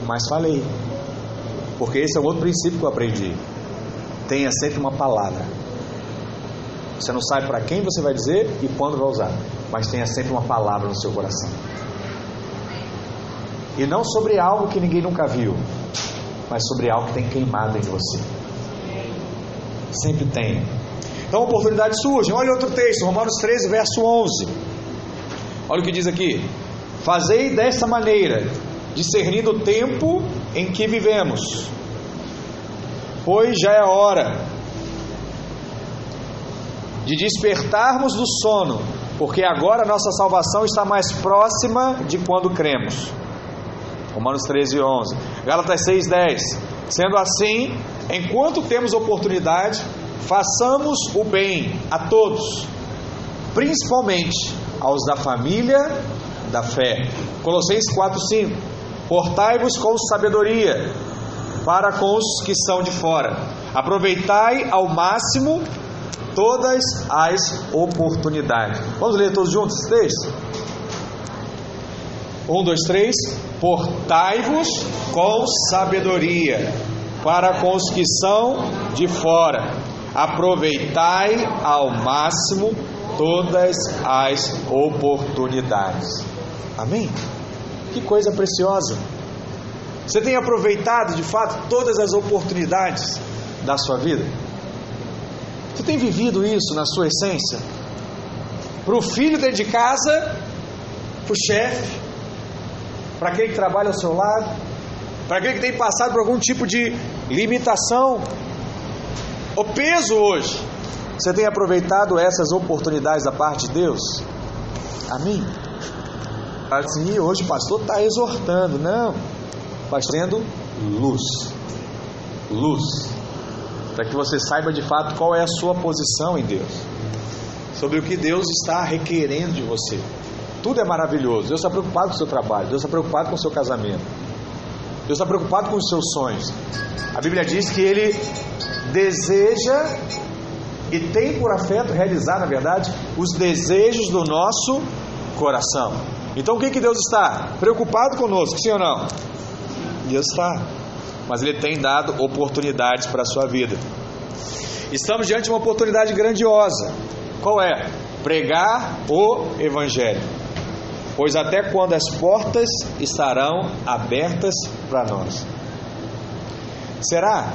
Mas falei. Porque esse é um outro princípio que eu aprendi. Tenha sempre uma palavra. Você não sabe para quem você vai dizer e quando vai usar, mas tenha sempre uma palavra no seu coração. E não sobre algo que ninguém nunca viu, mas sobre algo que tem queimado em você. Sempre tem. Então, oportunidades surgem. Olha outro texto, Romanos 13, verso 11. Olha o que diz aqui: Fazei desta maneira, discernindo o tempo em que vivemos, pois já é hora de despertarmos do sono, porque agora nossa salvação está mais próxima de quando cremos. Romanos 13, 11. Gálatas 6, 10. Sendo assim, enquanto temos oportunidade, façamos o bem a todos, principalmente aos da família da fé. Colossenses 4:5. Portai-vos com sabedoria para com os que são de fora. Aproveitai ao máximo todas as oportunidades. Vamos ler todos juntos esse texto? Um, dois, três. Portai-vos com sabedoria para com os que são de fora. Aproveitai ao máximo todas as oportunidades. Amém? Que coisa preciosa. Você tem aproveitado de fato todas as oportunidades da sua vida? Você tem vivido isso na sua essência? Para o filho dentro de casa, para o chefe, para aquele que trabalha ao seu lado, para aquele que tem passado por algum tipo de limitação. O peso hoje. Você tem aproveitado essas oportunidades da parte de Deus? Amém? Assim, hoje o pastor está exortando. Não. Está tendo luz. Luz. Para que você saiba de fato qual é a sua posição em Deus. Sobre o que Deus está requerendo de você. Tudo é maravilhoso. Deus está preocupado com o seu trabalho. Deus está preocupado com o seu casamento. Deus está preocupado com os seus sonhos. A Bíblia diz que Ele deseja e tem por afeto realizar, na verdade, os desejos do nosso coração. Então o que, que Deus está? Preocupado conosco, sim ou não? Deus está. Mas Ele tem dado oportunidades para a sua vida. Estamos diante de uma oportunidade grandiosa. Qual é? Pregar o Evangelho. Pois até quando as portas estarão abertas para nós. Será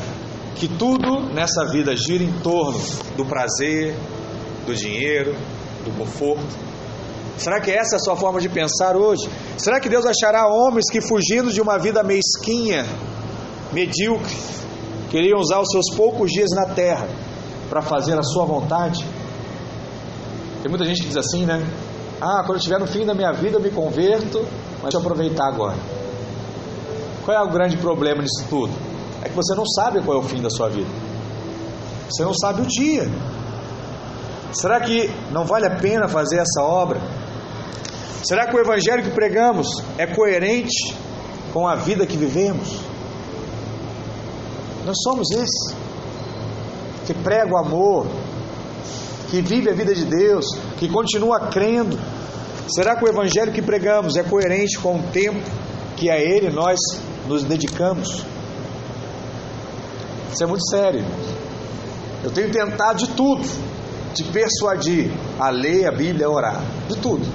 que tudo nessa vida gira em torno do prazer, do dinheiro, do conforto? Será que essa é a sua forma de pensar hoje? Será que Deus achará homens que, fugindo de uma vida mesquinha, medíocre, queriam usar os seus poucos dias na terra para fazer a sua vontade? Tem muita gente que diz assim, né? Ah, quando eu estiver no fim da minha vida eu me converto, mas deixa eu aproveitar agora. Qual é o grande problema disso tudo? É que você não sabe qual é o fim da sua vida. Você não sabe o dia. Será que não vale a pena fazer essa obra? Será que o evangelho que pregamos é coerente com a vida que vivemos? Nós somos esses que prega o amor, que vive a vida de Deus, que continua crendo. Será que o evangelho que pregamos é coerente com o tempo que a ele nós nos dedicamos? Isso é muito sério. Eu tenho tentado de tudo te persuadir a ler a Bíblia, a orar, de tudo.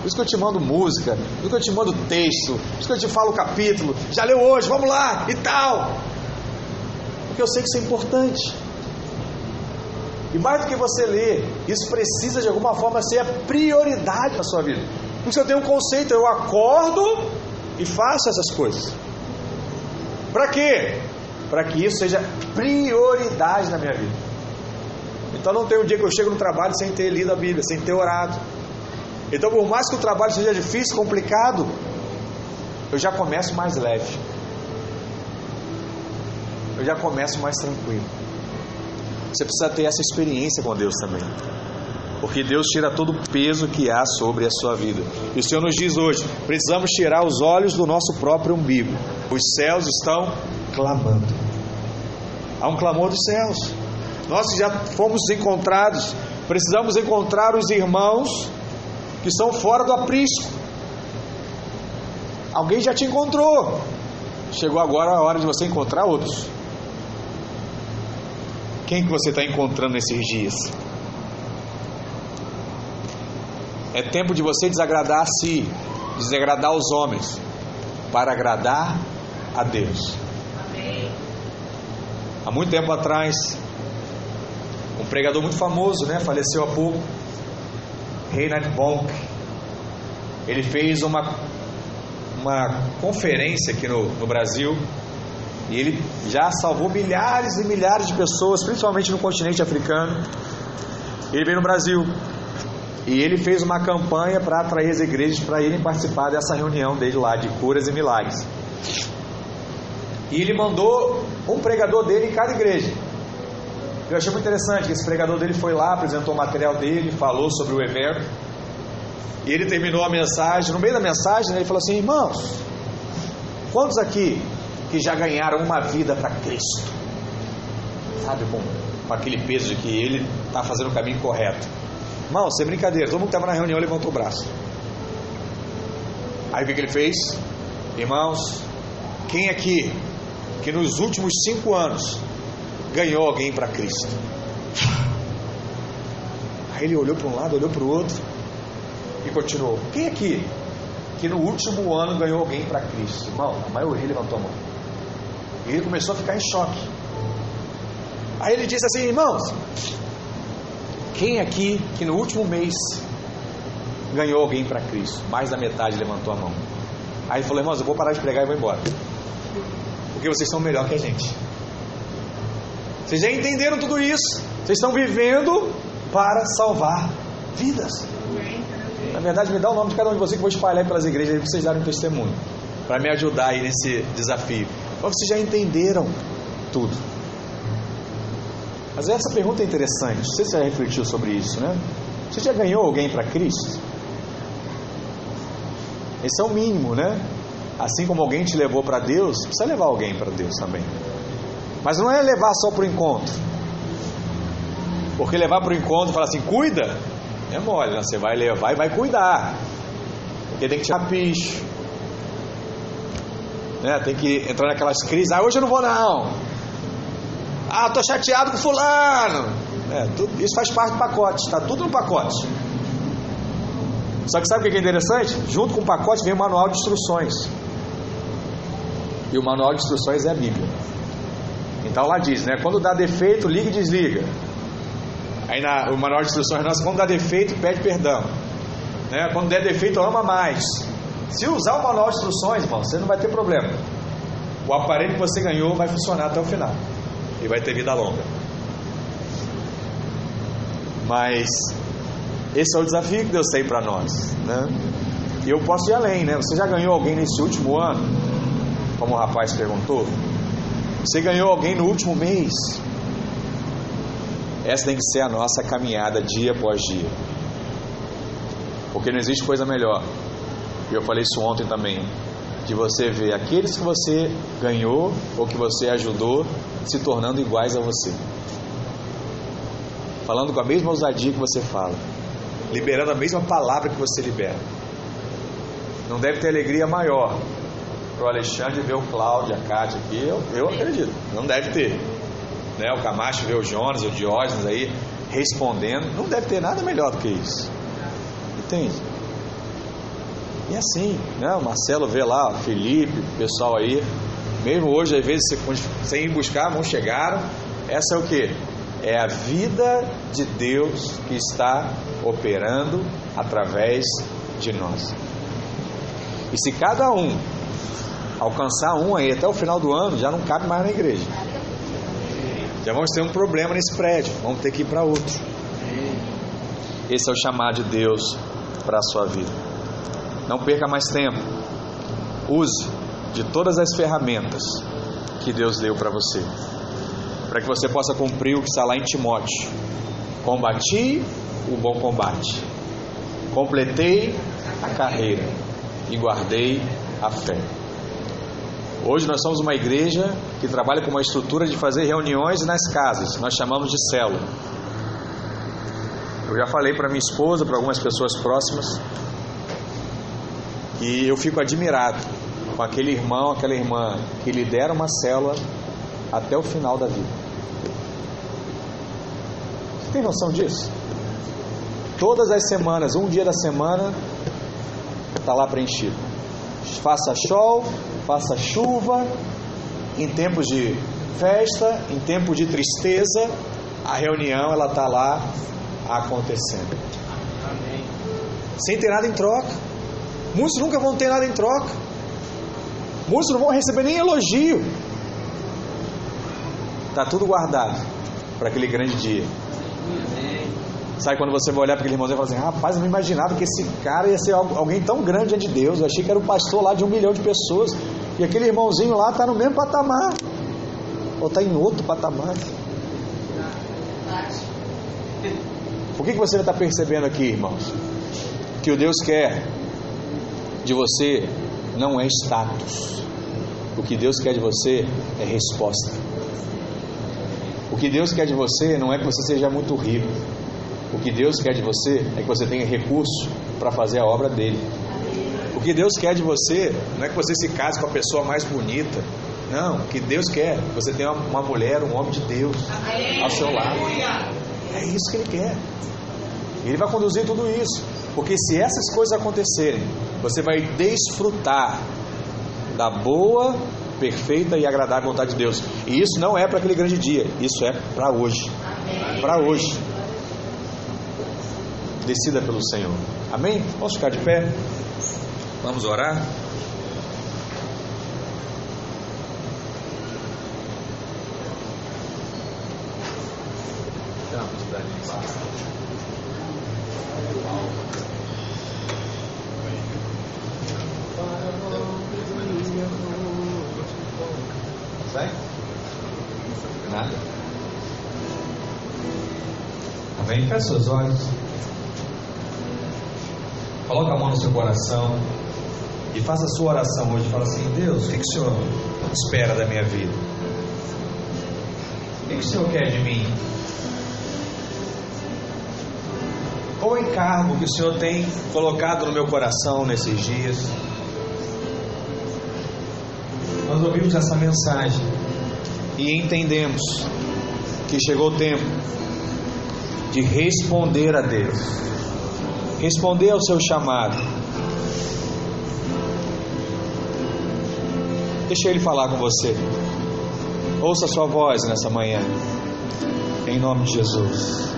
Por isso que eu te mando música, por isso que eu te mando texto, por isso que eu te falo capítulo. Já leu hoje, vamos lá e tal. Porque eu sei que isso é importante. E mais do que você ler, isso precisa de alguma forma ser a prioridade da sua vida. Por isso eu tenho um conceito, eu acordo e faço essas coisas. Para quê? Para que isso seja prioridade na minha vida. Então não tem um dia que eu chego no trabalho sem ter lido a Bíblia, sem ter orado. Então, por mais que o trabalho seja difícil, complicado, eu já começo mais leve. Eu já começo mais tranquilo. Você precisa ter essa experiência com Deus também. Porque Deus tira todo o peso que há sobre a sua vida. E o Senhor nos diz hoje: precisamos tirar os olhos do nosso próprio umbigo. Os céus estão clamando. Há um clamor dos céus. Nós já fomos encontrados, precisamos encontrar os irmãos que são fora do aprisco. Alguém já te encontrou. Chegou agora a hora de você encontrar outros. Quem que você está encontrando nesses dias? É tempo de você desagradar a si, desagradar os homens, para agradar a Deus. Amém. Há muito tempo atrás, um pregador muito famoso, né, faleceu há pouco, Reinhard Bonk, ele fez uma, uma conferência aqui no, no Brasil e ele já salvou milhares e milhares de pessoas, principalmente no continente africano. Ele veio no Brasil e ele fez uma campanha para atrair as igrejas para irem participar dessa reunião dele lá de curas e milagres. E ele mandou um pregador dele em cada igreja. Eu achei muito interessante que esse pregador dele foi lá, apresentou o material dele, falou sobre o evento. E ele terminou a mensagem. No meio da mensagem, ele falou assim: Irmãos, quantos aqui que já ganharam uma vida para Cristo? Sabe, com, com aquele peso de que ele está fazendo o caminho correto. Irmão, sem brincadeira, todo mundo que estava na reunião levantou o braço. Aí o que ele fez? Irmãos, quem aqui que nos últimos cinco anos ganhou alguém para Cristo. Aí ele olhou para um lado, olhou para o outro e continuou. Quem aqui que no último ano ganhou alguém para Cristo? Irmão, a maioria levantou a mão. E ele começou a ficar em choque. Aí ele disse assim: Irmãos, quem aqui que no último mês ganhou alguém para Cristo? Mais da metade levantou a mão. Aí falou: Irmãos, eu vou parar de pregar e vou embora. Porque vocês são melhor que a gente. Vocês já entenderam tudo isso. Vocês estão vivendo para salvar vidas. Na verdade, me dá o nome de cada um de vocês que eu vou espalhar pelas igrejas para vocês darem um testemunho. Para me ajudar aí nesse desafio. Mas vocês já entenderam tudo. Mas essa pergunta é interessante. Você já refletiu sobre isso, né? Você já ganhou alguém para Cristo? Esse é o mínimo, né? Assim como alguém te levou para Deus, precisa levar alguém para Deus também. Mas não é levar só para o encontro. Porque levar para o encontro e falar assim, cuida, é mole, né? você vai levar e vai cuidar. Porque tem que tirar picho. Né? Tem que entrar naquelas crises. Ah, hoje eu não vou não. Ah, tô chateado com fulano. É, tudo, isso faz parte do pacote, está tudo no pacote. Só que sabe o que é interessante? Junto com o pacote vem o manual de instruções. E o manual de instruções é a Bíblia. Então lá diz, né? Quando dá defeito, liga e desliga. Aí na, o manual de instruções nosso, quando dá defeito, pede perdão. Né? Quando der defeito, ama mais. Se usar o manual de instruções, irmão, você não vai ter problema. O aparelho que você ganhou vai funcionar até o final. E vai ter vida longa. Mas esse é o desafio que Deus tem para nós. Né? E eu posso ir além, né? Você já ganhou alguém nesse último ano? Como o rapaz perguntou. Você ganhou alguém no último mês? Essa tem que ser a nossa caminhada dia após dia. Porque não existe coisa melhor. E eu falei isso ontem também. De você ver aqueles que você ganhou ou que você ajudou se tornando iguais a você. Falando com a mesma ousadia que você fala. Liberando a mesma palavra que você libera. Não deve ter alegria maior para o Alexandre ver o Cláudio, a Cátia aqui. Eu, eu acredito. Não deve ter. Né? O Camacho ver o Jonas, o Diógenes aí respondendo. Não deve ter nada melhor do que isso. Entende? E assim, né? O Marcelo vê lá, Felipe, o pessoal aí. Mesmo hoje, às vezes, sem ir buscar, não chegaram. Essa é o que? É a vida de Deus que está operando através de nós. E se cada um alcançar um aí até o final do ano, já não cabe mais na igreja. Já vamos ter um problema nesse prédio, vamos ter que ir para outro. Esse é o chamado de Deus para a sua vida. Não perca mais tempo. Use de todas as ferramentas que Deus deu para você, para que você possa cumprir o que está lá em Timóteo. Combati o bom combate, completei a carreira e guardei a fé. Hoje nós somos uma igreja que trabalha com uma estrutura de fazer reuniões nas casas, nós chamamos de célula. Eu já falei para minha esposa, para algumas pessoas próximas, e eu fico admirado com aquele irmão, aquela irmã que lidera uma célula até o final da vida. Você tem noção disso? Todas as semanas, um dia da semana, está lá preenchido. Faça sol, faça chuva, em tempos de festa, em tempos de tristeza, a reunião ela está lá acontecendo. Amém. Sem ter nada em troca. Muitos nunca vão ter nada em troca. Muitos não vão receber nem elogio. Está tudo guardado para aquele grande dia. Sabe quando você vai olhar para aquele irmãozinho e fala assim: rapaz, eu não imaginava que esse cara ia ser alguém tão grande de Deus. Eu achei que era o pastor lá de um milhão de pessoas. E aquele irmãozinho lá está no mesmo patamar. Ou está em outro patamar. O que, que você está percebendo aqui, irmãos? Que o Deus quer de você não é status. O que Deus quer de você é resposta. O que Deus quer de você não é que você seja muito rico. O que Deus quer de você é que você tenha recurso para fazer a obra dele. O que Deus quer de você não é que você se case com a pessoa mais bonita. Não, o que Deus quer é que você tenha uma mulher, um homem de Deus ao seu lado. É isso que Ele quer. Ele vai conduzir tudo isso. Porque se essas coisas acontecerem, você vai desfrutar da boa, perfeita e agradável vontade de Deus. E isso não é para aquele grande dia, isso é para hoje. Para hoje. Decida pelo Senhor. Amém? Vamos ficar de pé? Vamos orar? Sai? Nada. Amém? Feche seus olhos. Coloca a mão no seu coração e faça a sua oração hoje. Fala assim: Deus, o que, que o Senhor espera da minha vida? O que, que o Senhor quer de mim? Ou encargo que o Senhor tem colocado no meu coração nesses dias. Nós ouvimos essa mensagem e entendemos que chegou o tempo de responder a Deus, responder ao seu chamado. Deixa Ele falar com você. Ouça a sua voz nessa manhã, em nome de Jesus.